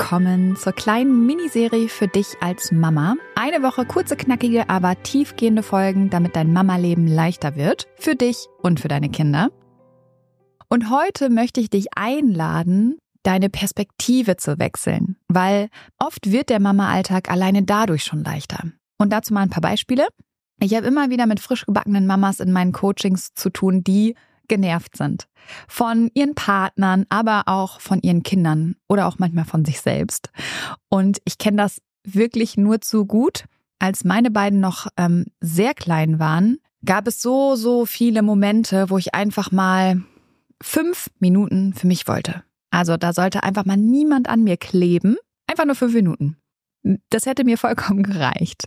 Willkommen zur kleinen Miniserie für dich als Mama. Eine Woche kurze, knackige, aber tiefgehende Folgen, damit dein Mama-Leben leichter wird. Für dich und für deine Kinder. Und heute möchte ich dich einladen, deine Perspektive zu wechseln, weil oft wird der Mama-Alltag alleine dadurch schon leichter. Und dazu mal ein paar Beispiele. Ich habe immer wieder mit frisch gebackenen Mamas in meinen Coachings zu tun, die genervt sind. Von ihren Partnern, aber auch von ihren Kindern oder auch manchmal von sich selbst. Und ich kenne das wirklich nur zu gut. Als meine beiden noch ähm, sehr klein waren, gab es so, so viele Momente, wo ich einfach mal fünf Minuten für mich wollte. Also da sollte einfach mal niemand an mir kleben. Einfach nur fünf Minuten. Das hätte mir vollkommen gereicht.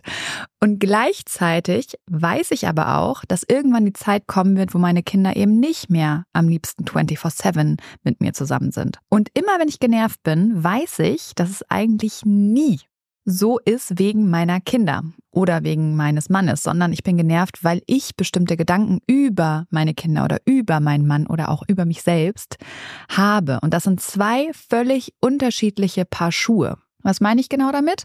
Und gleichzeitig weiß ich aber auch, dass irgendwann die Zeit kommen wird, wo meine Kinder eben nicht mehr am liebsten 24-7 mit mir zusammen sind. Und immer wenn ich genervt bin, weiß ich, dass es eigentlich nie so ist wegen meiner Kinder oder wegen meines Mannes, sondern ich bin genervt, weil ich bestimmte Gedanken über meine Kinder oder über meinen Mann oder auch über mich selbst habe. Und das sind zwei völlig unterschiedliche Paar Schuhe. Was meine ich genau damit?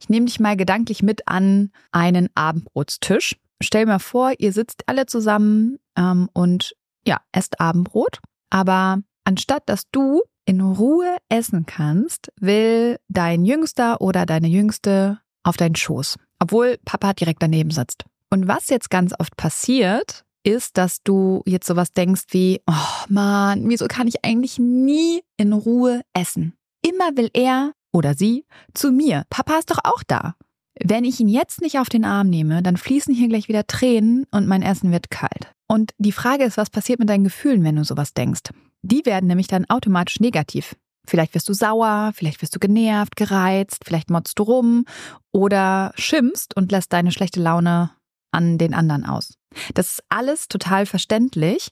Ich nehme dich mal gedanklich mit an einen Abendbrotstisch. Stell mir vor, ihr sitzt alle zusammen ähm, und ja, esst Abendbrot. Aber anstatt dass du in Ruhe essen kannst, will dein Jüngster oder deine Jüngste auf deinen Schoß, obwohl Papa direkt daneben sitzt. Und was jetzt ganz oft passiert, ist, dass du jetzt sowas denkst wie, oh Mann, wieso kann ich eigentlich nie in Ruhe essen? Immer will er oder sie zu mir. Papa ist doch auch da. Wenn ich ihn jetzt nicht auf den Arm nehme, dann fließen hier gleich wieder Tränen und mein Essen wird kalt. Und die Frage ist, was passiert mit deinen Gefühlen, wenn du sowas denkst? Die werden nämlich dann automatisch negativ. Vielleicht wirst du sauer, vielleicht wirst du genervt, gereizt, vielleicht motzt du rum oder schimpfst und lässt deine schlechte Laune an den anderen aus. Das ist alles total verständlich,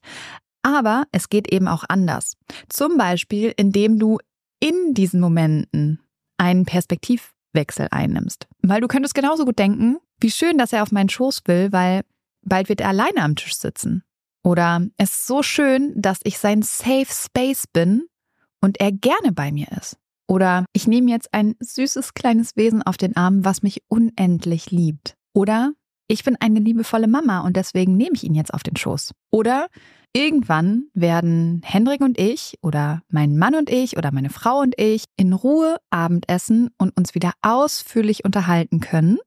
aber es geht eben auch anders. Zum Beispiel, indem du in diesen Momenten einen Perspektivwechsel einnimmst. Weil du könntest genauso gut denken, wie schön, dass er auf meinen Schoß will, weil bald wird er alleine am Tisch sitzen. Oder es ist so schön, dass ich sein Safe Space bin und er gerne bei mir ist. Oder ich nehme jetzt ein süßes kleines Wesen auf den Arm, was mich unendlich liebt. Oder ich bin eine liebevolle Mama und deswegen nehme ich ihn jetzt auf den Schoß. Oder Irgendwann werden Hendrik und ich oder mein Mann und ich oder meine Frau und ich in Ruhe Abendessen und uns wieder ausführlich unterhalten können.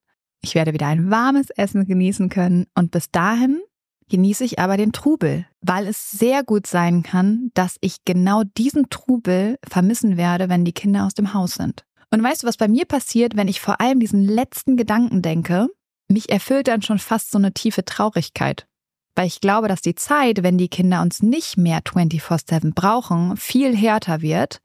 ich werde wieder ein warmes Essen genießen können und bis dahin genieße ich aber den Trubel, weil es sehr gut sein kann, dass ich genau diesen Trubel vermissen werde, wenn die Kinder aus dem Haus sind. Und weißt du, was bei mir passiert, wenn ich vor allem diesen letzten Gedanken denke? Mich erfüllt dann schon fast so eine tiefe Traurigkeit. Weil ich glaube, dass die Zeit, wenn die Kinder uns nicht mehr 24-7 brauchen, viel härter wird,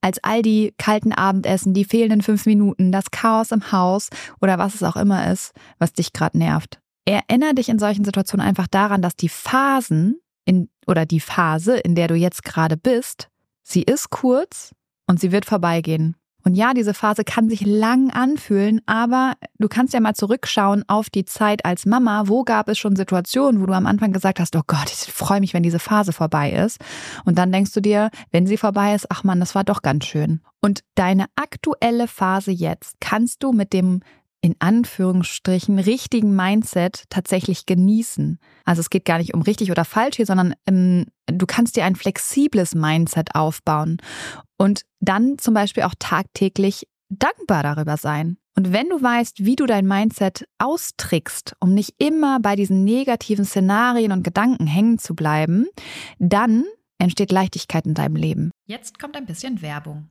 als all die kalten Abendessen, die fehlenden fünf Minuten, das Chaos im Haus oder was es auch immer ist, was dich gerade nervt. Erinnere dich in solchen Situationen einfach daran, dass die Phasen in, oder die Phase, in der du jetzt gerade bist, sie ist kurz und sie wird vorbeigehen. Und ja, diese Phase kann sich lang anfühlen, aber du kannst ja mal zurückschauen auf die Zeit als Mama. Wo gab es schon Situationen, wo du am Anfang gesagt hast, oh Gott, ich freue mich, wenn diese Phase vorbei ist. Und dann denkst du dir, wenn sie vorbei ist, ach man, das war doch ganz schön. Und deine aktuelle Phase jetzt kannst du mit dem in Anführungsstrichen richtigen Mindset tatsächlich genießen. Also es geht gar nicht um richtig oder falsch hier, sondern ähm, du kannst dir ein flexibles Mindset aufbauen und dann zum Beispiel auch tagtäglich dankbar darüber sein. Und wenn du weißt, wie du dein Mindset austrickst, um nicht immer bei diesen negativen Szenarien und Gedanken hängen zu bleiben, dann entsteht Leichtigkeit in deinem Leben. Jetzt kommt ein bisschen Werbung.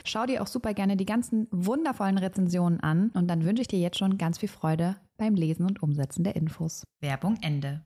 Schau dir auch super gerne die ganzen wundervollen Rezensionen an und dann wünsche ich dir jetzt schon ganz viel Freude beim Lesen und Umsetzen der Infos. Werbung Ende.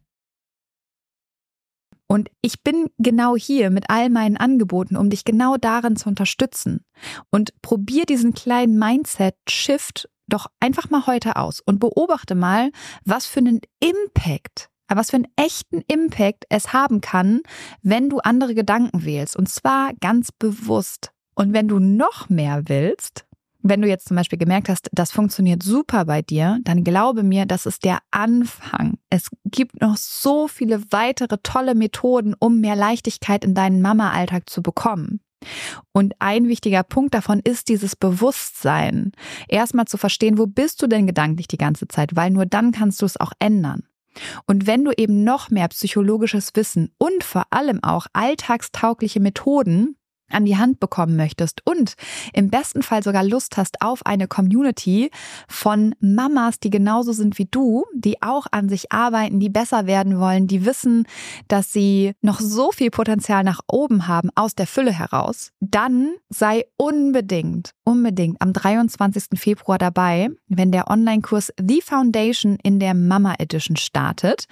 Und ich bin genau hier mit all meinen Angeboten, um dich genau darin zu unterstützen. Und probier diesen kleinen Mindset-Shift doch einfach mal heute aus und beobachte mal, was für einen Impact, was für einen echten Impact es haben kann, wenn du andere Gedanken wählst. Und zwar ganz bewusst. Und wenn du noch mehr willst, wenn du jetzt zum Beispiel gemerkt hast, das funktioniert super bei dir, dann glaube mir, das ist der Anfang. Es gibt noch so viele weitere tolle Methoden, um mehr Leichtigkeit in deinen Mama-Alltag zu bekommen. Und ein wichtiger Punkt davon ist dieses Bewusstsein. Erstmal zu verstehen, wo bist du denn gedanklich die ganze Zeit, weil nur dann kannst du es auch ändern. Und wenn du eben noch mehr psychologisches Wissen und vor allem auch alltagstaugliche Methoden an die Hand bekommen möchtest und im besten Fall sogar Lust hast auf eine Community von Mamas, die genauso sind wie du, die auch an sich arbeiten, die besser werden wollen, die wissen, dass sie noch so viel Potenzial nach oben haben aus der Fülle heraus, dann sei unbedingt, unbedingt am 23. Februar dabei, wenn der Online-Kurs The Foundation in der Mama Edition startet.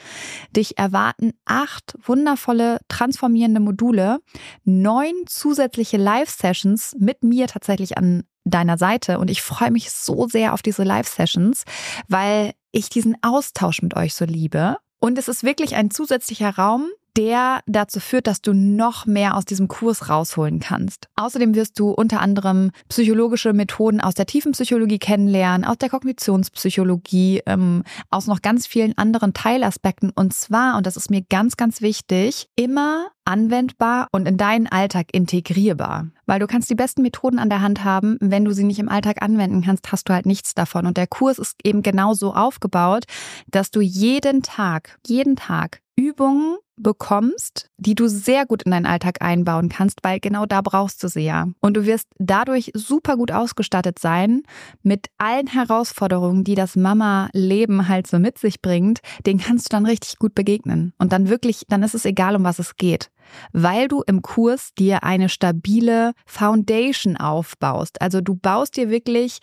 Dich erwarten acht wundervolle transformierende Module, neun zusätzliche zusätzliche Live-Sessions mit mir tatsächlich an deiner Seite und ich freue mich so sehr auf diese Live-Sessions, weil ich diesen Austausch mit euch so liebe. Und es ist wirklich ein zusätzlicher Raum, der dazu führt, dass du noch mehr aus diesem Kurs rausholen kannst. Außerdem wirst du unter anderem psychologische Methoden aus der tiefen Psychologie kennenlernen, aus der Kognitionspsychologie, ähm, aus noch ganz vielen anderen Teilaspekten. Und zwar, und das ist mir ganz, ganz wichtig, immer anwendbar und in deinen Alltag integrierbar. Weil du kannst die besten Methoden an der Hand haben, wenn du sie nicht im Alltag anwenden kannst, hast du halt nichts davon. Und der Kurs ist eben genau so aufgebaut, dass du jeden Tag, jeden Tag Übungen bekommst, die du sehr gut in deinen Alltag einbauen kannst, weil genau da brauchst du sie ja. Und du wirst dadurch super gut ausgestattet sein mit allen Herausforderungen, die das Mama-Leben halt so mit sich bringt. Den kannst du dann richtig gut begegnen. Und dann wirklich, dann ist es egal, um was es geht. Weil du im Kurs dir eine stabile Foundation aufbaust. Also du baust dir wirklich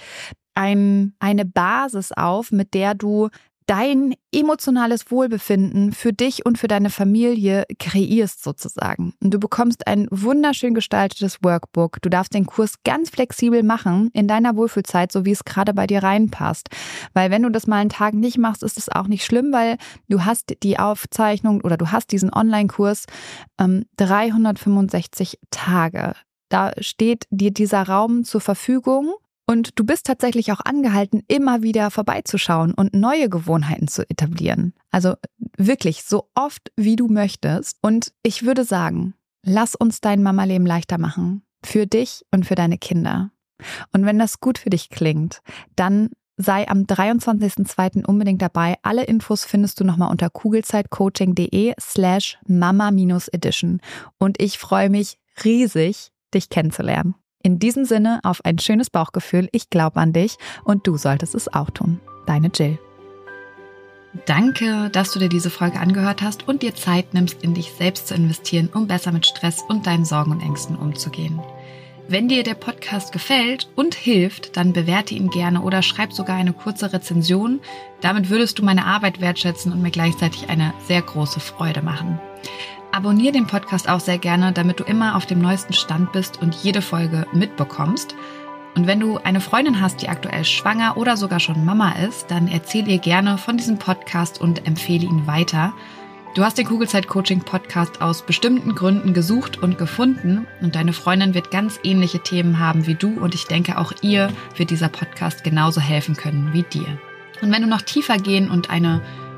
ein, eine Basis auf, mit der du dein emotionales Wohlbefinden für dich und für deine Familie kreierst sozusagen. Und du bekommst ein wunderschön gestaltetes Workbook. Du darfst den Kurs ganz flexibel machen in deiner Wohlfühlzeit, so wie es gerade bei dir reinpasst. Weil wenn du das mal einen Tag nicht machst, ist es auch nicht schlimm, weil du hast die Aufzeichnung oder du hast diesen Online-Kurs ähm, 365 Tage. Da steht dir dieser Raum zur Verfügung und du bist tatsächlich auch angehalten, immer wieder vorbeizuschauen und neue Gewohnheiten zu etablieren. Also wirklich so oft, wie du möchtest. Und ich würde sagen, lass uns dein Mama-Leben leichter machen. Für dich und für deine Kinder. Und wenn das gut für dich klingt, dann sei am 23.02. unbedingt dabei. Alle Infos findest du nochmal unter kugelzeitcoaching.de slash mama-edition. Und ich freue mich riesig, dich kennenzulernen. In diesem Sinne auf ein schönes Bauchgefühl. Ich glaube an dich und du solltest es auch tun. Deine Jill. Danke, dass du dir diese Folge angehört hast und dir Zeit nimmst, in dich selbst zu investieren, um besser mit Stress und deinen Sorgen und Ängsten umzugehen. Wenn dir der Podcast gefällt und hilft, dann bewerte ihn gerne oder schreib sogar eine kurze Rezension. Damit würdest du meine Arbeit wertschätzen und mir gleichzeitig eine sehr große Freude machen. Abonnier den Podcast auch sehr gerne, damit du immer auf dem neuesten Stand bist und jede Folge mitbekommst. Und wenn du eine Freundin hast, die aktuell schwanger oder sogar schon Mama ist, dann erzähl ihr gerne von diesem Podcast und empfehle ihn weiter. Du hast den Kugelzeit Coaching Podcast aus bestimmten Gründen gesucht und gefunden und deine Freundin wird ganz ähnliche Themen haben wie du und ich denke auch ihr wird dieser Podcast genauso helfen können wie dir. Und wenn du noch tiefer gehen und eine